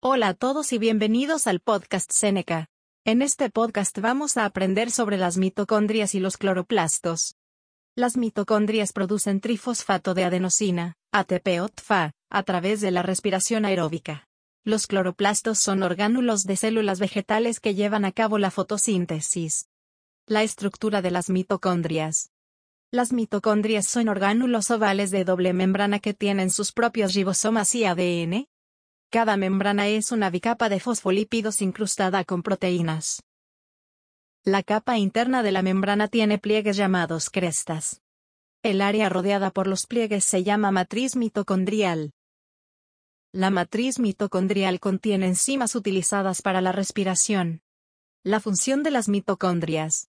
Hola a todos y bienvenidos al podcast Seneca. En este podcast vamos a aprender sobre las mitocondrias y los cloroplastos. Las mitocondrias producen trifosfato de adenosina, ATP o TFA, a través de la respiración aeróbica. Los cloroplastos son orgánulos de células vegetales que llevan a cabo la fotosíntesis. La estructura de las mitocondrias. Las mitocondrias son orgánulos ovales de doble membrana que tienen sus propios ribosomas y ADN. Cada membrana es una bicapa de fosfolípidos incrustada con proteínas. La capa interna de la membrana tiene pliegues llamados crestas. El área rodeada por los pliegues se llama matriz mitocondrial. La matriz mitocondrial contiene enzimas utilizadas para la respiración. La función de las mitocondrias.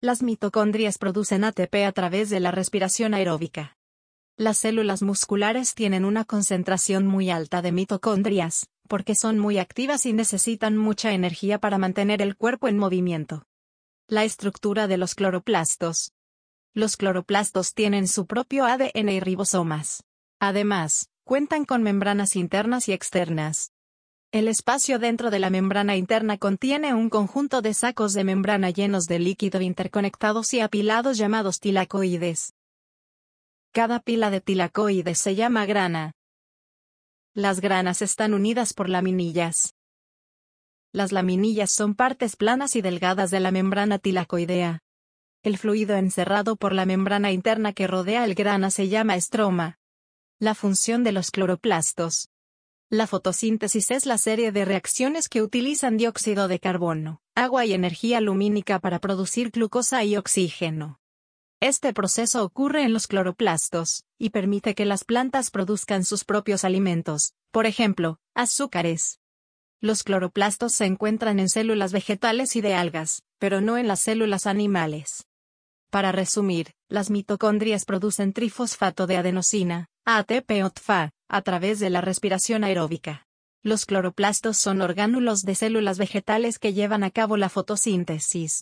Las mitocondrias producen ATP a través de la respiración aeróbica. Las células musculares tienen una concentración muy alta de mitocondrias, porque son muy activas y necesitan mucha energía para mantener el cuerpo en movimiento. La estructura de los cloroplastos. Los cloroplastos tienen su propio ADN y ribosomas. Además, cuentan con membranas internas y externas. El espacio dentro de la membrana interna contiene un conjunto de sacos de membrana llenos de líquido interconectados y apilados llamados tilacoides. Cada pila de tilacoides se llama grana. Las granas están unidas por laminillas. Las laminillas son partes planas y delgadas de la membrana tilacoidea. El fluido encerrado por la membrana interna que rodea el grana se llama estroma. La función de los cloroplastos. La fotosíntesis es la serie de reacciones que utilizan dióxido de carbono, agua y energía lumínica para producir glucosa y oxígeno. Este proceso ocurre en los cloroplastos, y permite que las plantas produzcan sus propios alimentos, por ejemplo, azúcares. Los cloroplastos se encuentran en células vegetales y de algas, pero no en las células animales. Para resumir, las mitocondrias producen trifosfato de adenosina, ATP o a través de la respiración aeróbica. Los cloroplastos son orgánulos de células vegetales que llevan a cabo la fotosíntesis.